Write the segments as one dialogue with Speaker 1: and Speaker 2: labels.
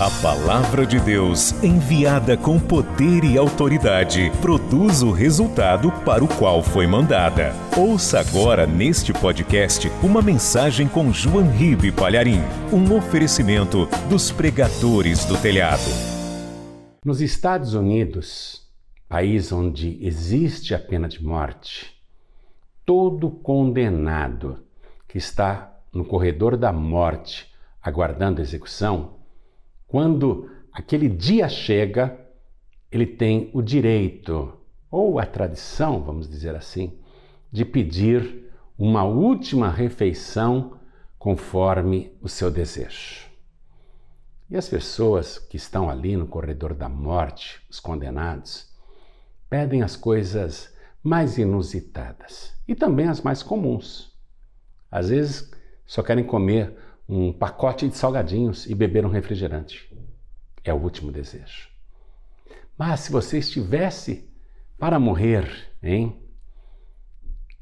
Speaker 1: A palavra de Deus, enviada com poder e autoridade, produz o resultado para o qual foi mandada. Ouça agora neste podcast uma mensagem com João Ribe Palharim, um oferecimento dos pregadores do telhado.
Speaker 2: Nos Estados Unidos, país onde existe a pena de morte, todo condenado que está no corredor da morte aguardando execução quando aquele dia chega, ele tem o direito, ou a tradição, vamos dizer assim, de pedir uma última refeição conforme o seu desejo. E as pessoas que estão ali no corredor da morte, os condenados, pedem as coisas mais inusitadas e também as mais comuns. Às vezes só querem comer um pacote de salgadinhos e beber um refrigerante. É o último desejo. Mas se você estivesse para morrer, hein?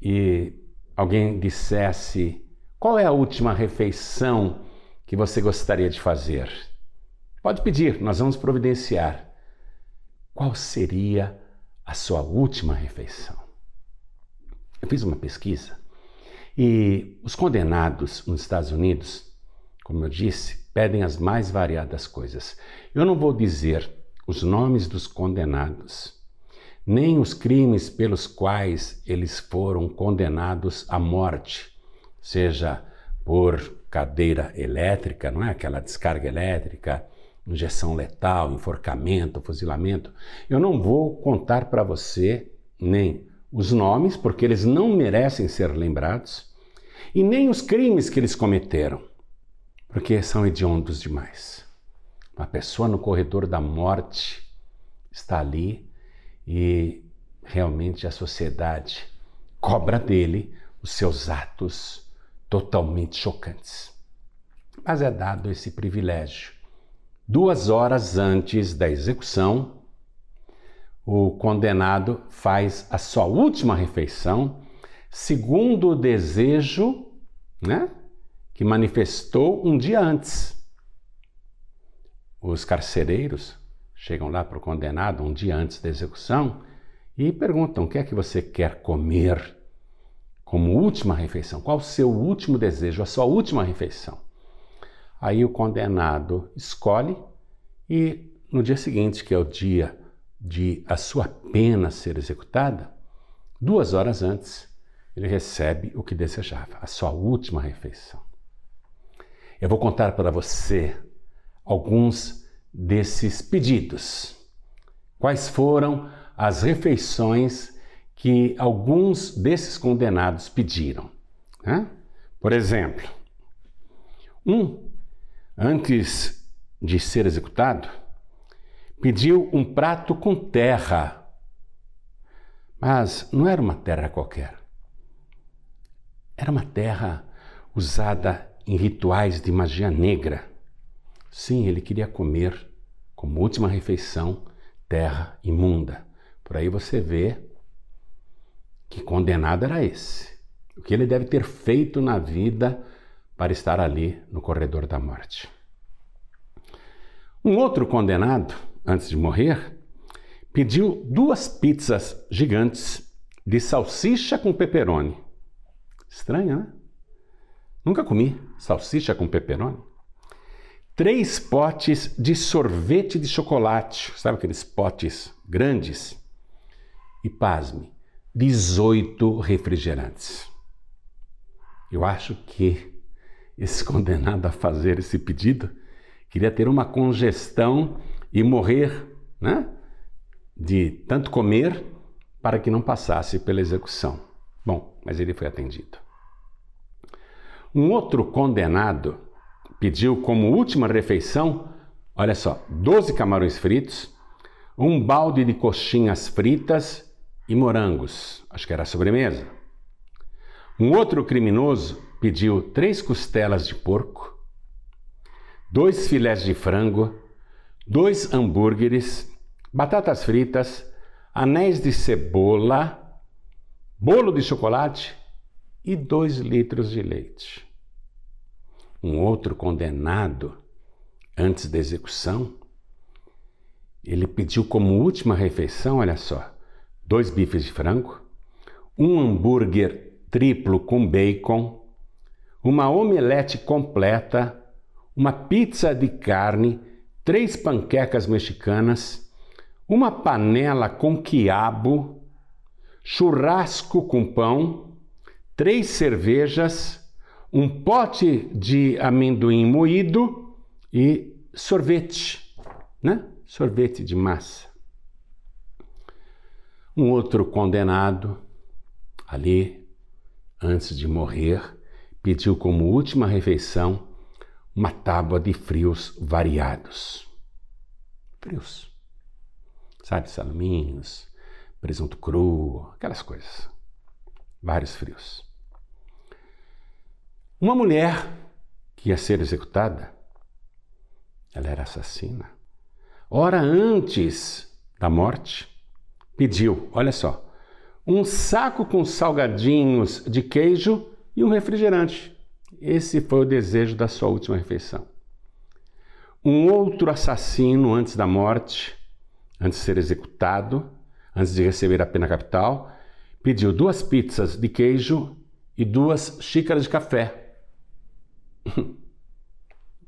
Speaker 2: E alguém dissesse: qual é a última refeição que você gostaria de fazer? Pode pedir, nós vamos providenciar. Qual seria a sua última refeição? Eu fiz uma pesquisa e os condenados nos Estados Unidos como eu disse, pedem as mais variadas coisas. Eu não vou dizer os nomes dos condenados, nem os crimes pelos quais eles foram condenados à morte, seja por cadeira elétrica, não é aquela descarga elétrica, injeção letal, enforcamento, fuzilamento. Eu não vou contar para você nem os nomes, porque eles não merecem ser lembrados, e nem os crimes que eles cometeram porque são hediondos demais. Uma pessoa no corredor da morte está ali e realmente a sociedade cobra dele os seus atos totalmente chocantes. Mas é dado esse privilégio. Duas horas antes da execução, o condenado faz a sua última refeição, segundo o desejo né, que manifestou um dia antes. Os carcereiros chegam lá para o condenado um dia antes da execução e perguntam: o que é que você quer comer como última refeição? Qual o seu último desejo, a sua última refeição? Aí o condenado escolhe e no dia seguinte, que é o dia de a sua pena ser executada, duas horas antes, ele recebe o que desejava, a sua última refeição. Eu vou contar para você alguns desses pedidos. Quais foram as refeições que alguns desses condenados pediram? Né? Por exemplo, um, antes de ser executado, pediu um prato com terra. Mas não era uma terra qualquer. Era uma terra usada em rituais de magia negra. Sim, ele queria comer, como última refeição, terra imunda. Por aí você vê que condenado era esse. O que ele deve ter feito na vida para estar ali no corredor da morte. Um outro condenado, antes de morrer, pediu duas pizzas gigantes de salsicha com pepperoni. Estranho, né? Nunca comi salsicha com pepperoni. Três potes de sorvete de chocolate, sabe aqueles potes grandes? E pasme, 18 refrigerantes. Eu acho que esse condenado a fazer esse pedido queria ter uma congestão e morrer, né? De tanto comer para que não passasse pela execução. Bom, mas ele foi atendido. Um outro condenado pediu como última refeição, olha só, 12 camarões fritos, um balde de coxinhas fritas e morangos, acho que era a sobremesa. Um outro criminoso pediu três costelas de porco, dois filés de frango, dois hambúrgueres, batatas fritas, anéis de cebola, bolo de chocolate e dois litros de leite. Um outro condenado antes da execução, ele pediu como última refeição, olha só, dois bifes de frango, um hambúrguer triplo com bacon, uma omelete completa, uma pizza de carne, três panquecas mexicanas, uma panela com quiabo, churrasco com pão, três cervejas, um pote de amendoim moído e sorvete, né? Sorvete de massa. Um outro condenado, ali, antes de morrer, pediu como última refeição uma tábua de frios variados. Frios. Sabe, salaminhos, presunto cru, aquelas coisas. Vários frios. Uma mulher que ia ser executada, ela era assassina. Hora antes da morte, pediu, olha só, um saco com salgadinhos de queijo e um refrigerante. Esse foi o desejo da sua última refeição. Um outro assassino antes da morte, antes de ser executado, antes de receber a pena capital, pediu duas pizzas de queijo e duas xícaras de café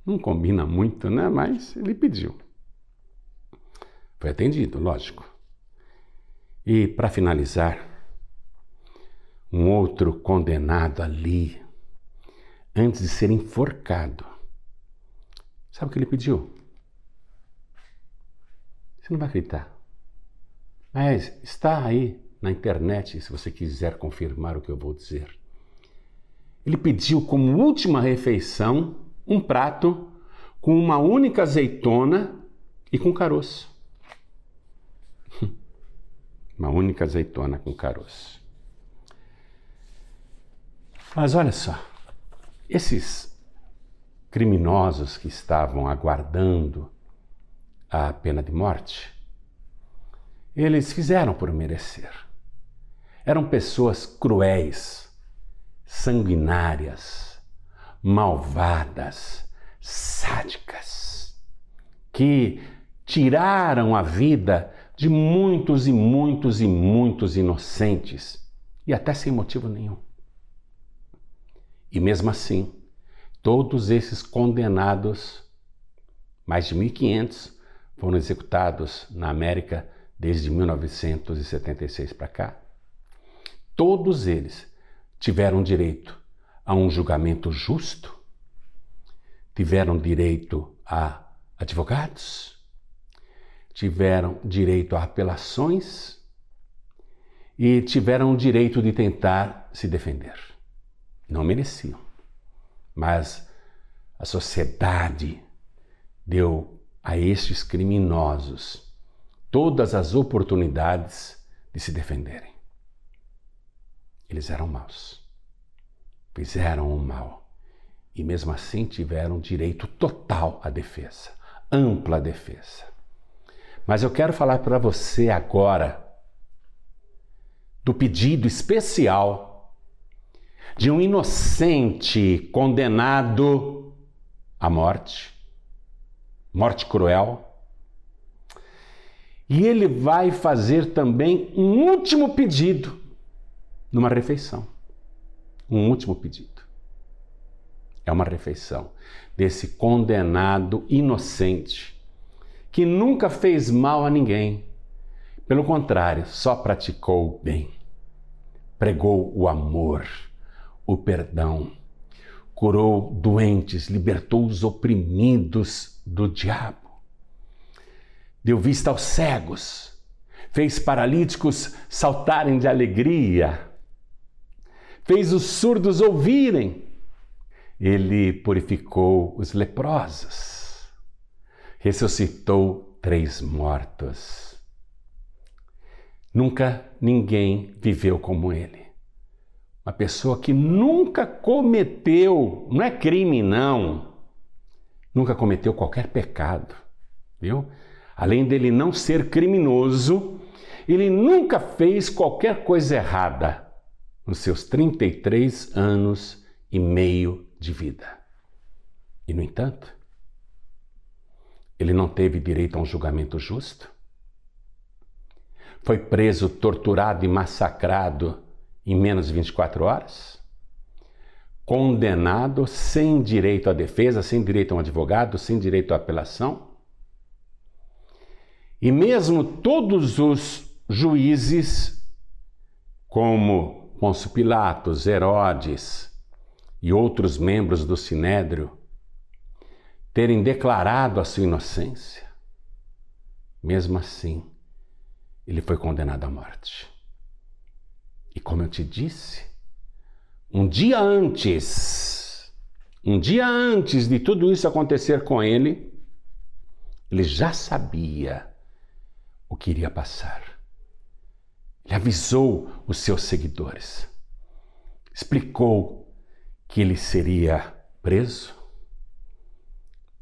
Speaker 2: Não combina muito, né? Mas ele pediu. Foi atendido, lógico. E para finalizar, um outro condenado ali, antes de ser enforcado, sabe o que ele pediu? Você não vai acreditar. Mas está aí na internet se você quiser confirmar o que eu vou dizer ele pediu como última refeição um prato com uma única azeitona e com caroço. Uma única azeitona com caroço. Mas olha só, esses criminosos que estavam aguardando a pena de morte, eles fizeram por merecer. Eram pessoas cruéis, sanguinárias, malvadas, sádicas, que tiraram a vida de muitos e muitos e muitos inocentes e até sem motivo nenhum. E mesmo assim, todos esses condenados, mais de 1.500, foram executados na América desde 1976 para cá. Todos eles tiveram direito a um julgamento justo, tiveram direito a advogados, tiveram direito a apelações e tiveram o direito de tentar se defender. Não mereciam, mas a sociedade deu a estes criminosos todas as oportunidades de se defenderem. Eles eram maus. Fizeram o mal. E mesmo assim tiveram direito total à defesa, ampla defesa. Mas eu quero falar para você agora do pedido especial de um inocente condenado à morte, morte cruel. E ele vai fazer também um último pedido numa refeição. Um último pedido. É uma refeição desse condenado inocente que nunca fez mal a ninguém. Pelo contrário, só praticou o bem. Pregou o amor, o perdão, curou doentes, libertou os oprimidos do diabo, deu vista aos cegos, fez paralíticos saltarem de alegria, fez os surdos ouvirem. Ele purificou os leprosos, ressuscitou três mortos. Nunca ninguém viveu como ele. Uma pessoa que nunca cometeu, não é crime não, nunca cometeu qualquer pecado, viu? Além dele não ser criminoso, ele nunca fez qualquer coisa errada nos seus 33 anos e meio de vida. E, no entanto, ele não teve direito a um julgamento justo? Foi preso, torturado e massacrado em menos de 24 horas? Condenado sem direito à defesa, sem direito a um advogado, sem direito à apelação? E mesmo todos os juízes, como Pôncio Pilatos, Herodes e outros membros do Sinédrio, terem declarado a sua inocência, mesmo assim, ele foi condenado à morte. E como eu te disse, um dia antes, um dia antes de tudo isso acontecer com ele, ele já sabia o que iria passar. Ele avisou os seus seguidores, explicou que ele seria preso,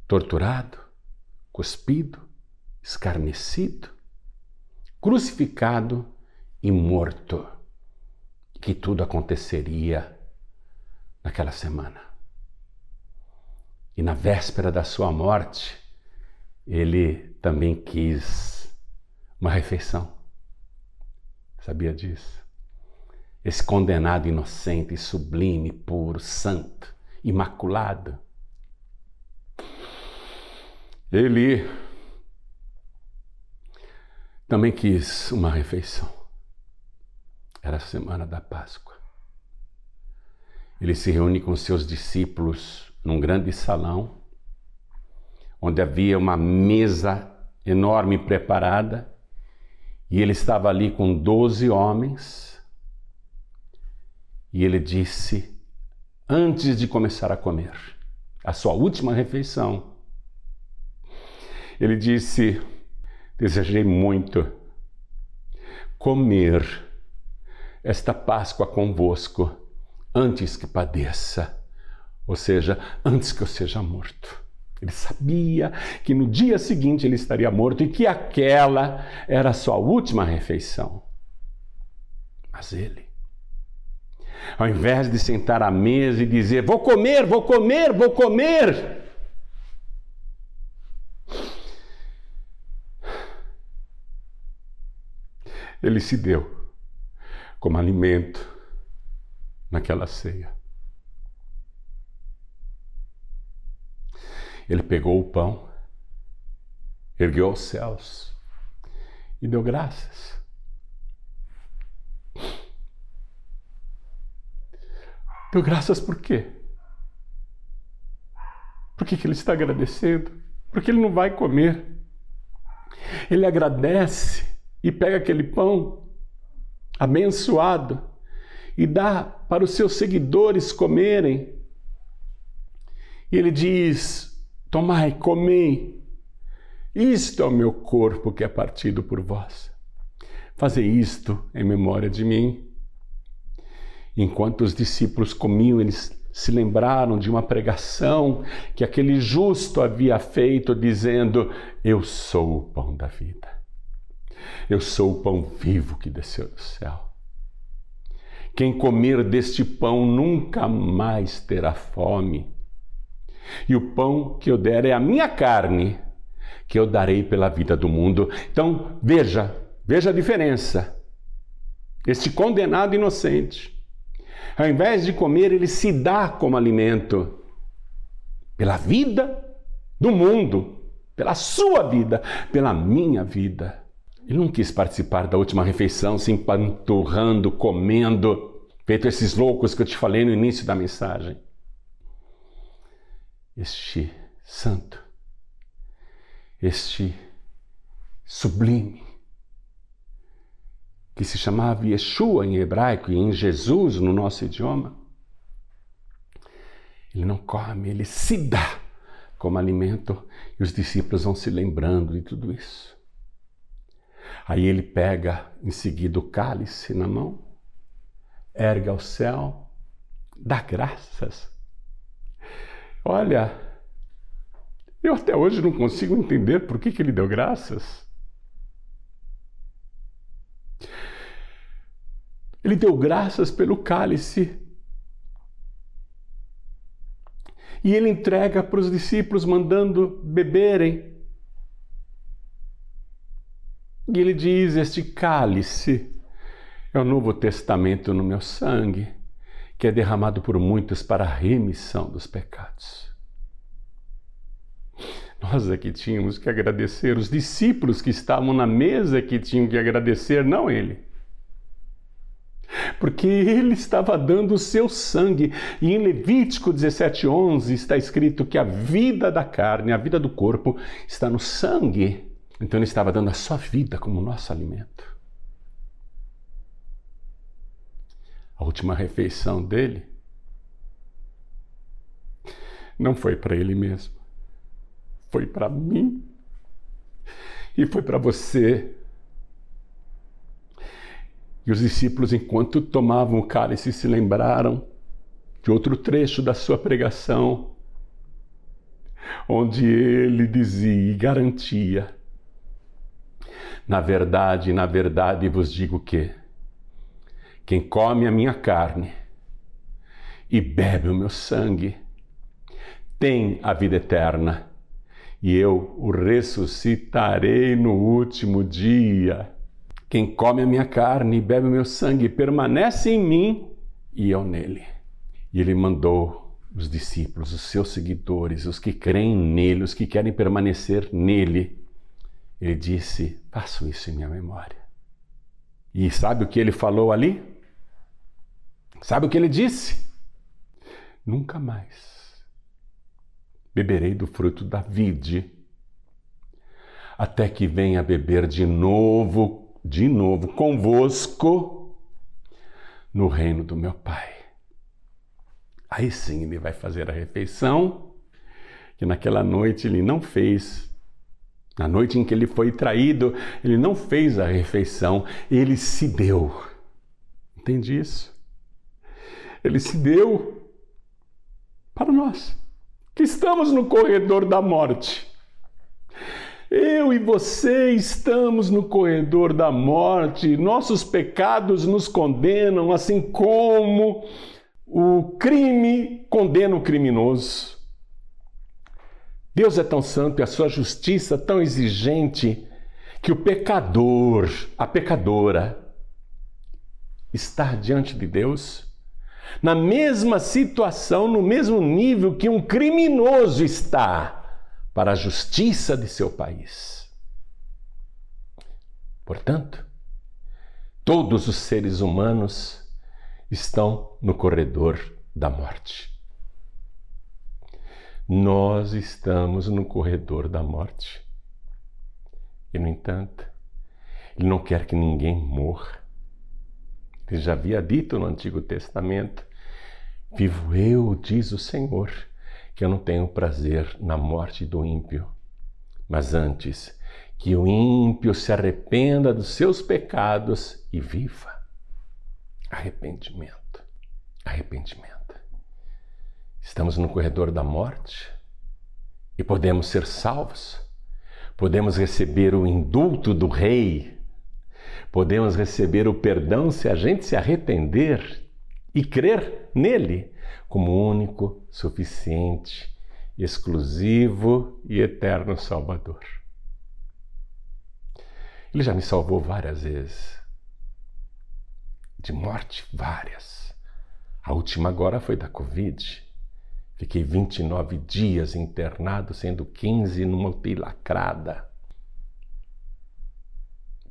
Speaker 2: torturado, cuspido, escarnecido, crucificado e morto. Que tudo aconteceria naquela semana. E na véspera da sua morte, ele também quis uma refeição. Sabia disso? Esse condenado inocente, sublime, puro, santo, imaculado, ele também quis uma refeição. Era a semana da Páscoa. Ele se reúne com seus discípulos num grande salão, onde havia uma mesa enorme preparada, e ele estava ali com doze homens, e ele disse, antes de começar a comer, a sua última refeição, ele disse: Desejei muito comer esta Páscoa convosco antes que padeça, ou seja, antes que eu seja morto. Ele sabia que no dia seguinte ele estaria morto e que aquela era a sua última refeição. Mas ele, ao invés de sentar à mesa e dizer: Vou comer, vou comer, vou comer, ele se deu como alimento naquela ceia. Ele pegou o pão, ergueu aos céus e deu graças. Deu graças por quê? Por que, que ele está agradecendo? Porque ele não vai comer. Ele agradece e pega aquele pão abençoado e dá para os seus seguidores comerem. E ele diz: Tomai, comei, isto é o meu corpo que é partido por vós. Fazei isto em memória de mim. Enquanto os discípulos comiam, eles se lembraram de uma pregação que aquele justo havia feito, dizendo: Eu sou o pão da vida. Eu sou o pão vivo que desceu do céu. Quem comer deste pão nunca mais terá fome. E o pão que eu der é a minha carne, que eu darei pela vida do mundo. Então, veja, veja a diferença. Este condenado inocente, ao invés de comer, ele se dá como alimento pela vida do mundo, pela sua vida, pela minha vida. Ele não quis participar da última refeição, se empanturrando, comendo, feito esses loucos que eu te falei no início da mensagem. Este santo, este sublime, que se chamava Yeshua em hebraico e em Jesus no nosso idioma, ele não come, ele se dá como alimento e os discípulos vão se lembrando de tudo isso. Aí ele pega em seguida o cálice na mão, erga ao céu, dá graças. Olha, eu até hoje não consigo entender por que, que ele deu graças. Ele deu graças pelo cálice. E ele entrega para os discípulos, mandando beberem E ele diz: Este cálice é o Novo Testamento no meu sangue, que é derramado por muitos para a remissão dos pecados. Nós aqui tínhamos que agradecer, os discípulos que estavam na mesa que tinham que agradecer, não ele. Porque ele estava dando o seu sangue. E em Levítico 17:11 está escrito que a vida da carne, a vida do corpo está no sangue. Então ele estava dando a sua vida como nosso alimento. A última refeição dele não foi para ele mesmo foi para mim e foi para você. E os discípulos, enquanto tomavam o cálice, se lembraram de outro trecho da sua pregação, onde ele dizia e garantia: Na verdade, na verdade vos digo que quem come a minha carne e bebe o meu sangue tem a vida eterna e eu o ressuscitarei no último dia. Quem come a minha carne e bebe o meu sangue permanece em mim e eu nele. E ele mandou os discípulos, os seus seguidores, os que creem nele, os que querem permanecer nele. Ele disse: Faço isso em minha memória. E sabe o que ele falou ali? Sabe o que ele disse? Nunca mais beberei do fruto da vide, até que venha beber de novo, de novo convosco no reino do meu Pai. Aí sim ele vai fazer a refeição que naquela noite ele não fez. Na noite em que ele foi traído, ele não fez a refeição, ele se deu. Entende isso? Ele se deu para nós que estamos no corredor da morte. Eu e você estamos no corredor da morte, nossos pecados nos condenam, assim como o crime condena o criminoso. Deus é tão santo e a sua justiça tão exigente que o pecador, a pecadora, está diante de Deus na mesma situação, no mesmo nível que um criminoso está para a justiça de seu país. Portanto, todos os seres humanos estão no corredor da morte. Nós estamos no corredor da morte. E, no entanto, Ele não quer que ninguém morra. Ele já havia dito no Antigo Testamento: Vivo eu, diz o Senhor, que eu não tenho prazer na morte do ímpio, mas antes que o ímpio se arrependa dos seus pecados e viva. Arrependimento. Arrependimento. Estamos no corredor da morte e podemos ser salvos. Podemos receber o indulto do rei podemos receber o perdão se a gente se arrepender e crer nele como único, suficiente, exclusivo e eterno Salvador. Ele já me salvou várias vezes. De morte, várias. A última agora foi da Covid. Fiquei 29 dias internado, sendo 15 numa UTI lacrada.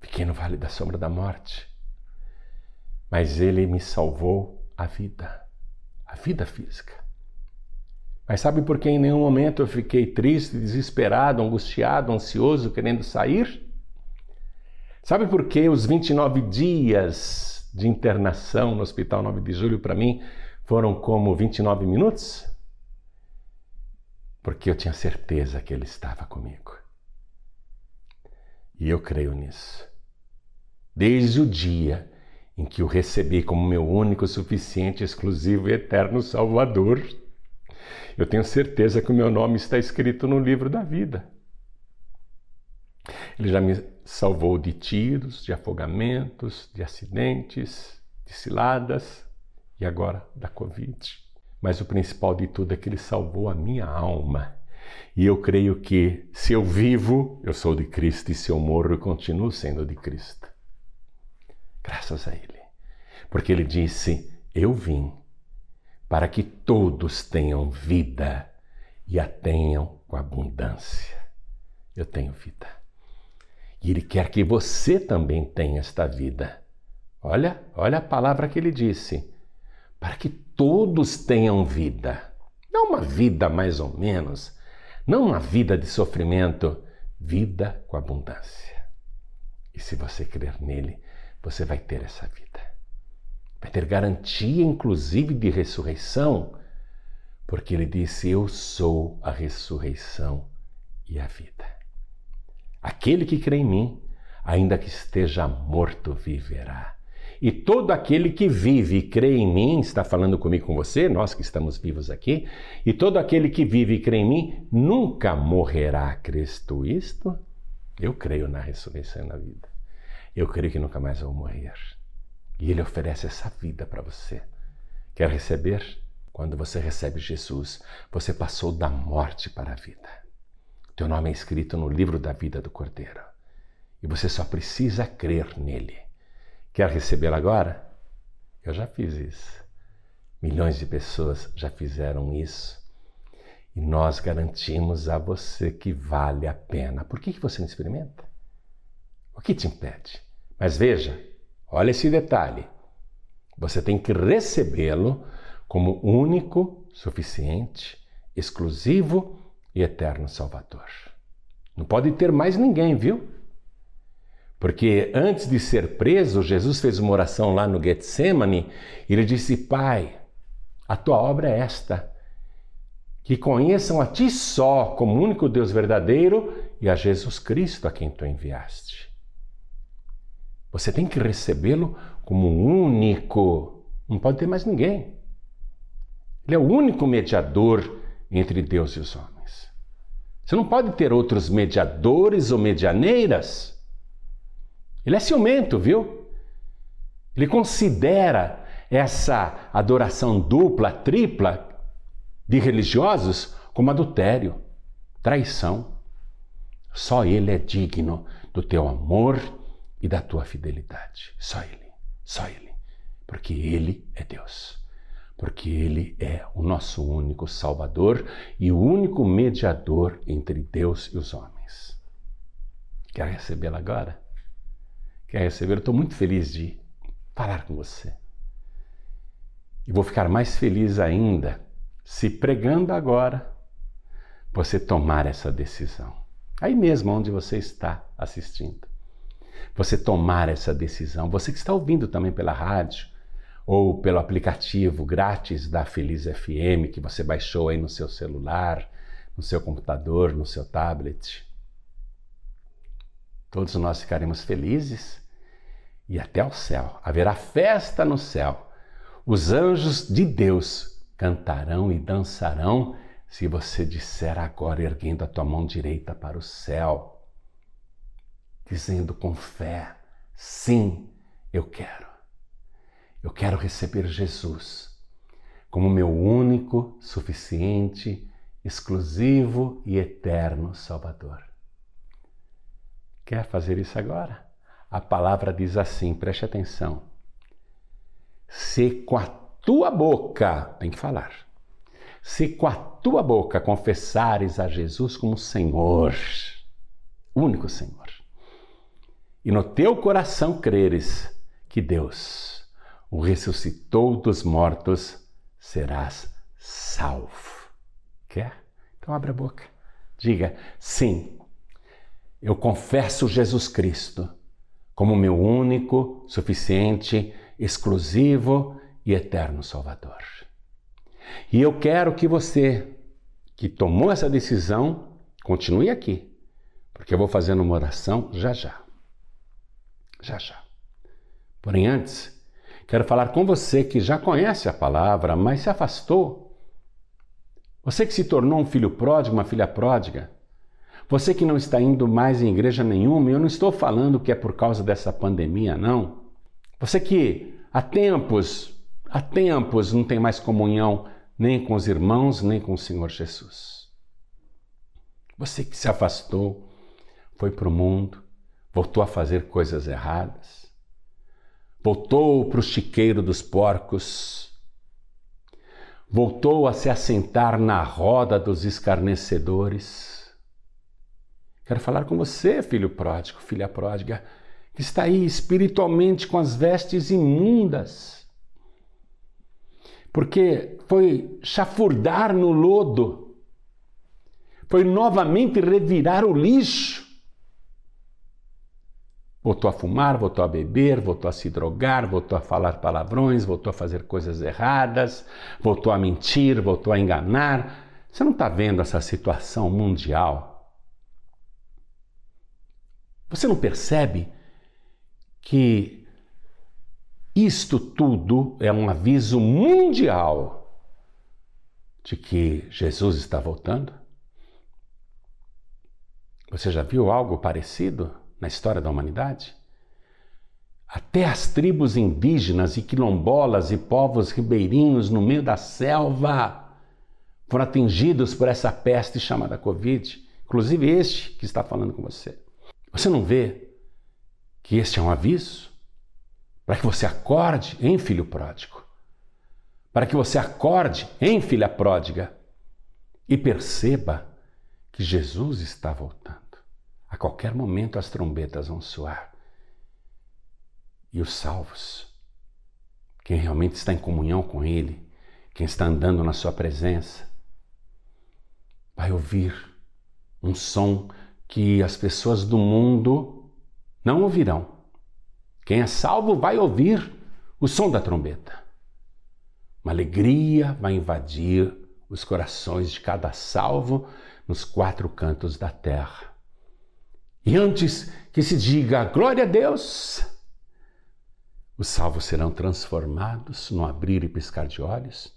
Speaker 2: Fiquei no vale da sombra da morte, mas Ele me salvou a vida, a vida física. Mas sabe por que em nenhum momento eu fiquei triste, desesperado, angustiado, ansioso, querendo sair? Sabe por que os 29 dias de internação no Hospital 9 de Julho para mim foram como 29 minutos? Porque eu tinha certeza que Ele estava comigo. E eu creio nisso desde o dia em que o recebi como meu único, suficiente, exclusivo e eterno Salvador. Eu tenho certeza que o meu nome está escrito no livro da vida. Ele já me salvou de tiros, de afogamentos, de acidentes, de ciladas e agora da Covid. Mas o principal de tudo é que ele salvou a minha alma. E eu creio que se eu vivo, eu sou de Cristo, e se eu morro, eu continuo sendo de Cristo. Graças a Ele. Porque Ele disse: Eu vim para que todos tenham vida e a tenham com abundância. Eu tenho vida. E Ele quer que você também tenha esta vida. Olha, olha a palavra que Ele disse: para que todos tenham vida. Não uma vida mais ou menos, não uma vida de sofrimento, vida com abundância. E se você crer nele, você vai ter essa vida. Vai ter garantia, inclusive, de ressurreição, porque ele disse: Eu sou a ressurreição e a vida. Aquele que crê em mim, ainda que esteja morto, viverá. E todo aquele que vive e crê em mim, está falando comigo com você, nós que estamos vivos aqui, e todo aquele que vive e crê em mim nunca morrerá. Crês tu isto? Eu creio na ressurreição e na vida. Eu creio que nunca mais vou morrer. E Ele oferece essa vida para você. Quer receber? Quando você recebe Jesus, você passou da morte para a vida. Teu nome é escrito no livro da vida do Cordeiro. E você só precisa crer nele. Quer recebê-lo agora? Eu já fiz isso. Milhões de pessoas já fizeram isso. E nós garantimos a você que vale a pena. Por que você não experimenta? O que te impede? Mas veja, olha esse detalhe. Você tem que recebê-lo como único, suficiente, exclusivo e eterno Salvador. Não pode ter mais ninguém, viu? Porque antes de ser preso, Jesus fez uma oração lá no Getsemane e ele disse: Pai, a tua obra é esta, que conheçam a ti só como único Deus verdadeiro e a Jesus Cristo a quem tu enviaste. Você tem que recebê-lo como único, não pode ter mais ninguém. Ele é o único mediador entre Deus e os homens. Você não pode ter outros mediadores ou medianeiras. Ele é ciumento, viu? Ele considera essa adoração dupla, tripla de religiosos como adultério, traição. Só Ele é digno do teu amor e da tua fidelidade. Só Ele, só Ele. Porque Ele é Deus. Porque Ele é o nosso único Salvador e o único mediador entre Deus e os homens. Quer recebê-lo agora? quer receber, estou muito feliz de falar com você. E vou ficar mais feliz ainda se pregando agora você tomar essa decisão. Aí mesmo onde você está assistindo. Você tomar essa decisão. Você que está ouvindo também pela rádio ou pelo aplicativo grátis da Feliz FM que você baixou aí no seu celular, no seu computador, no seu tablet. Todos nós ficaremos felizes e até ao céu. Haverá festa no céu. Os anjos de Deus cantarão e dançarão se você disser agora, erguendo a tua mão direita para o céu, dizendo com fé: Sim, eu quero. Eu quero receber Jesus como meu único, suficiente, exclusivo e eterno Salvador. Quer fazer isso agora? a palavra diz assim, preste atenção. Se com a tua boca, tem que falar, se com a tua boca confessares a Jesus como Senhor, único Senhor, e no teu coração creres que Deus o ressuscitou dos mortos, serás salvo. Quer? Então abre a boca. Diga: sim, eu confesso Jesus Cristo como meu único, suficiente, exclusivo e eterno Salvador. E eu quero que você, que tomou essa decisão, continue aqui, porque eu vou fazendo uma oração já já. Já já. Porém, antes, quero falar com você que já conhece a palavra, mas se afastou. Você que se tornou um filho pródigo, uma filha pródiga, você que não está indo mais em igreja nenhuma, eu não estou falando que é por causa dessa pandemia, não. Você que há tempos, há tempos não tem mais comunhão nem com os irmãos, nem com o Senhor Jesus. Você que se afastou, foi para o mundo, voltou a fazer coisas erradas, voltou para o chiqueiro dos porcos, voltou a se assentar na roda dos escarnecedores. Quero falar com você, filho pródigo, filha pródiga, que está aí espiritualmente com as vestes imundas, porque foi chafurdar no lodo, foi novamente revirar o lixo Voltou a fumar, voltou a beber, voltou a se drogar, voltou a falar palavrões, voltou a fazer coisas erradas, voltou a mentir, voltou a enganar. Você não está vendo essa situação mundial? Você não percebe que isto tudo é um aviso mundial de que Jesus está voltando? Você já viu algo parecido? Na história da humanidade? Até as tribos indígenas e quilombolas e povos ribeirinhos no meio da selva foram atingidos por essa peste chamada Covid, inclusive este que está falando com você. Você não vê que este é um aviso para que você acorde, em filho pródigo? Para que você acorde, em filha pródiga, e perceba que Jesus está voltando. A qualquer momento as trombetas vão soar. E os salvos, quem realmente está em comunhão com Ele, quem está andando na Sua presença, vai ouvir um som que as pessoas do mundo não ouvirão. Quem é salvo vai ouvir o som da trombeta. Uma alegria vai invadir os corações de cada salvo nos quatro cantos da terra. E antes que se diga glória a Deus, os salvos serão transformados no abrir e piscar de olhos.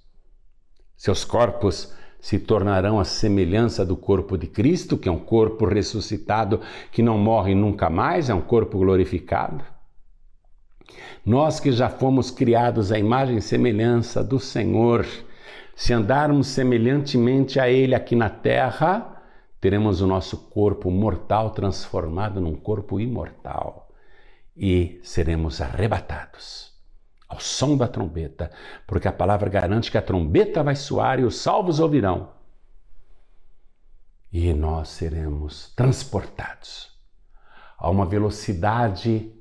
Speaker 2: Seus corpos se tornarão a semelhança do corpo de Cristo, que é um corpo ressuscitado que não morre nunca mais, é um corpo glorificado. Nós que já fomos criados à imagem e semelhança do Senhor, se andarmos semelhantemente a Ele aqui na terra, teremos o nosso corpo mortal transformado num corpo imortal e seremos arrebatados ao som da trombeta, porque a palavra garante que a trombeta vai soar e os salvos ouvirão. E nós seremos transportados a uma velocidade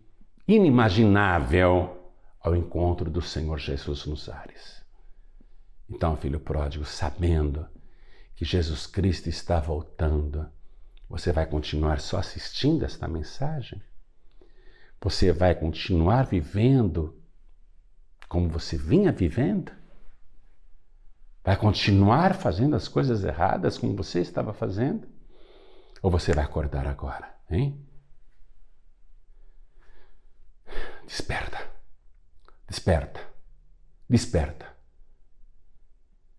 Speaker 2: inimaginável ao encontro do Senhor Jesus nos ares. Então, filho pródigo, sabendo que Jesus Cristo está voltando, você vai continuar só assistindo esta mensagem? Você vai continuar vivendo como você vinha vivendo? Vai continuar fazendo as coisas erradas como você estava fazendo? Ou você vai acordar agora, hein? Desperta. Desperta. Desperta.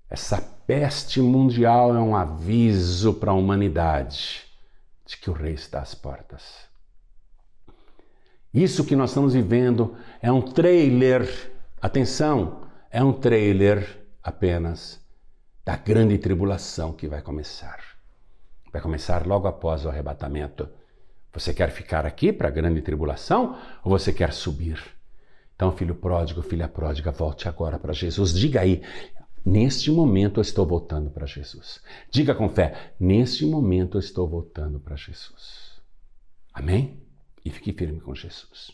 Speaker 2: Essa peste mundial é um aviso para a humanidade de que o rei está às portas. Isso que nós estamos vivendo é um trailer, atenção, é um trailer apenas da grande tribulação que vai começar. Vai começar logo após o arrebatamento. Você quer ficar aqui para a grande tribulação ou você quer subir? Então, filho pródigo, filha pródiga, volte agora para Jesus. Diga aí, Neste momento eu estou voltando para Jesus. Diga com fé: neste momento eu estou voltando para Jesus. Amém? E fique firme com Jesus.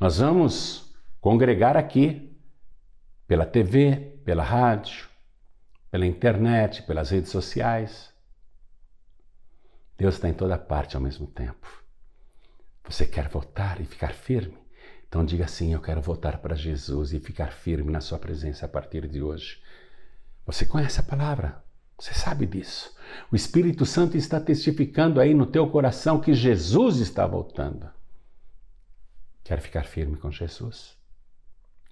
Speaker 2: Nós vamos congregar aqui pela TV, pela rádio, pela internet, pelas redes sociais. Deus está em toda parte ao mesmo tempo. Você quer voltar e ficar firme? Então diga assim: Eu quero voltar para Jesus e ficar firme na Sua presença a partir de hoje. Você conhece a palavra, você sabe disso. O Espírito Santo está testificando aí no teu coração que Jesus está voltando. Quer ficar firme com Jesus?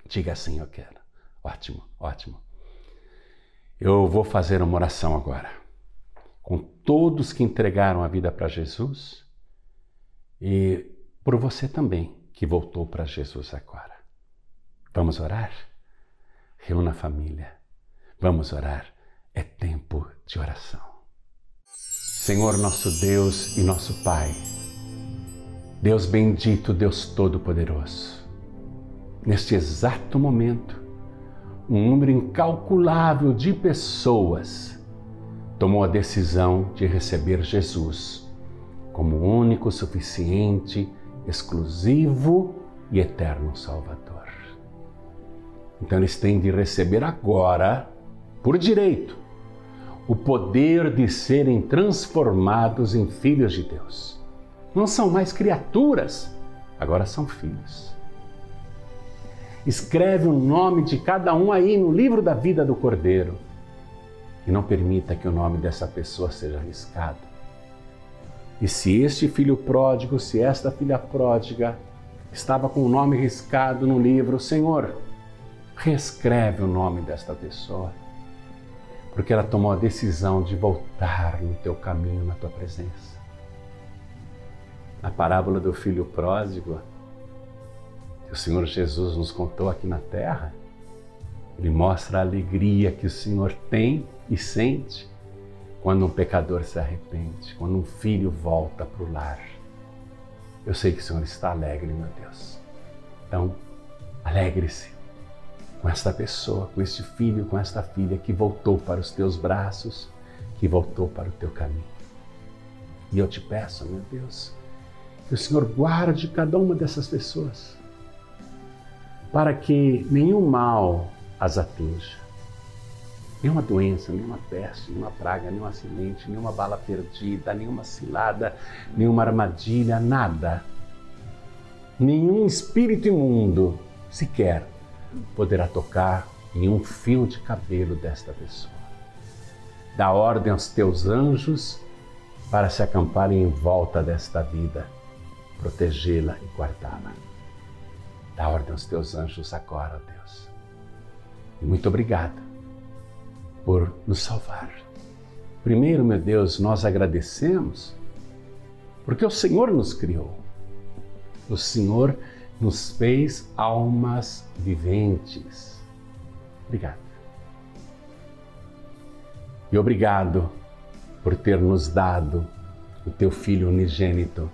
Speaker 2: Diga assim: Eu quero. Ótimo, ótimo. Eu vou fazer uma oração agora. Com todos que entregaram a vida para Jesus e por você também que voltou para Jesus agora. Vamos orar? Reúna a família. Vamos orar. É tempo de oração. Senhor nosso Deus e nosso Pai, Deus bendito, Deus Todo-Poderoso, neste exato momento, um número incalculável de pessoas tomou a decisão de receber Jesus como único, suficiente, exclusivo e eterno Salvador. Então eles têm de receber agora, por direito, o poder de serem transformados em filhos de Deus. Não são mais criaturas, agora são filhos. Escreve o nome de cada um aí no livro da vida do Cordeiro e não permita que o nome dessa pessoa seja arriscado. E se este filho pródigo, se esta filha pródiga estava com o nome riscado no livro, Senhor, reescreve o nome desta pessoa porque ela tomou a decisão de voltar no teu caminho, na tua presença. Na parábola do filho pródigo, que o Senhor Jesus nos contou aqui na terra, ele mostra a alegria que o Senhor tem e sente quando um pecador se arrepende, quando um filho volta para o lar. Eu sei que o Senhor está alegre, meu Deus. Então, alegre-se com esta pessoa, com este filho, com esta filha que voltou para os teus braços, que voltou para o teu caminho. E eu te peço, meu Deus, que o Senhor guarde cada uma dessas pessoas, para que nenhum mal as atinja, nenhuma doença, nenhuma peste, nenhuma praga, nenhum acidente, nenhuma bala perdida, nenhuma cilada, nenhuma armadilha, nada, nenhum espírito imundo sequer poderá tocar em um fio de cabelo desta pessoa. Dá ordem aos teus anjos para se acamparem em volta desta vida, protegê-la e guardá-la. Dá ordem aos teus anjos agora, Deus. E muito obrigado por nos salvar. Primeiro, meu Deus, nós agradecemos porque o Senhor nos criou. O Senhor nos fez almas viventes. Obrigado. E obrigado por ter nos dado o teu Filho unigênito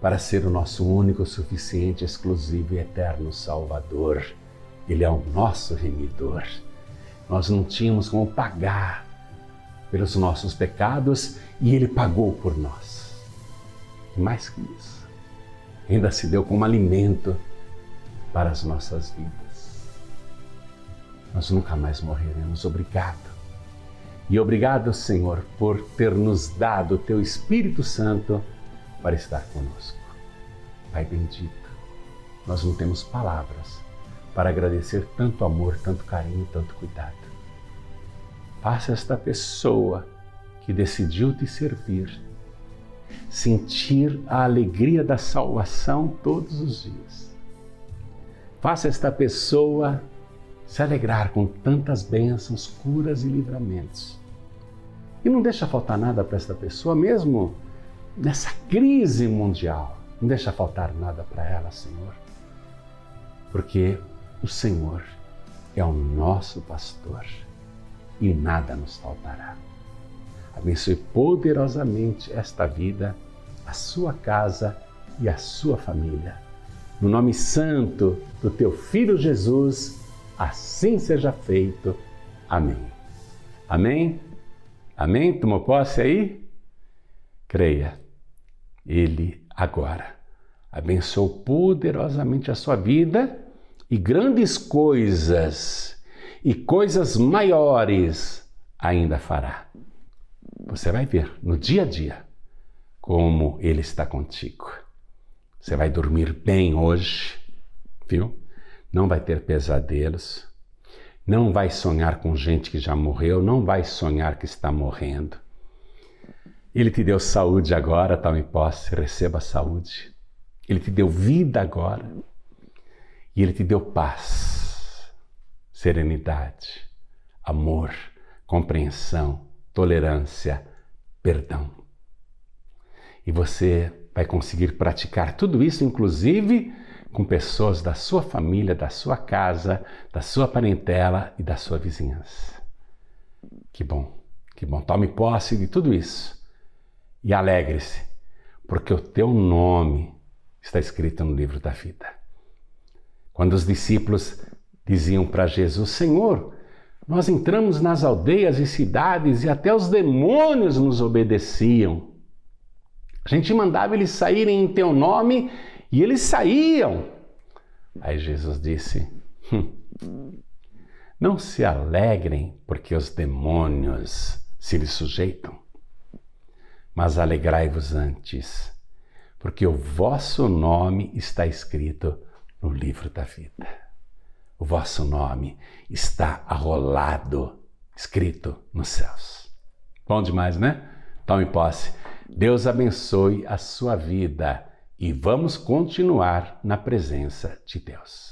Speaker 2: para ser o nosso único, suficiente, exclusivo e eterno Salvador. Ele é o nosso remidor. Nós não tínhamos como pagar pelos nossos pecados e ele pagou por nós. E mais que isso, ainda se deu como alimento para as nossas vidas. Nós nunca mais morreremos. Obrigado. E obrigado, Senhor, por ter nos dado o teu Espírito Santo para estar conosco. Pai bendito, nós não temos palavras para agradecer tanto amor, tanto carinho, tanto cuidado. Faça esta pessoa que decidiu te servir sentir a alegria da salvação todos os dias. Faça esta pessoa se alegrar com tantas bênçãos, curas e livramentos. E não deixa faltar nada para esta pessoa, mesmo nessa crise mundial. Não deixa faltar nada para ela, Senhor. Porque o Senhor é o nosso pastor e nada nos faltará. Abençoe poderosamente esta vida, a sua casa e a sua família. No nome santo do teu Filho Jesus, assim seja feito. Amém. Amém? Amém? Tomou posse aí? Creia. Ele agora abençoou poderosamente a sua vida e grandes coisas e coisas maiores ainda fará. Você vai ver no dia a dia como Ele está contigo. Você vai dormir bem hoje, viu? Não vai ter pesadelos, não vai sonhar com gente que já morreu, não vai sonhar que está morrendo. Ele te deu saúde agora, tome em posse, receba a saúde. Ele te deu vida agora. E ele te deu paz, serenidade, amor, compreensão, tolerância, perdão. E você vai conseguir praticar tudo isso, inclusive com pessoas da sua família, da sua casa, da sua parentela e da sua vizinhança. Que bom, que bom. Tome posse de tudo isso e alegre-se, porque o teu nome está escrito no livro da vida. Quando os discípulos diziam para Jesus: Senhor, nós entramos nas aldeias e cidades e até os demônios nos obedeciam. A gente mandava eles saírem em teu nome e eles saíam. Aí Jesus disse: hum, Não se alegrem porque os demônios se lhes sujeitam, mas alegrai-vos antes, porque o vosso nome está escrito no livro da vida. O vosso nome está arrolado, escrito nos céus. Bom demais, né? Tome posse. Deus abençoe a sua vida e vamos continuar na presença de Deus.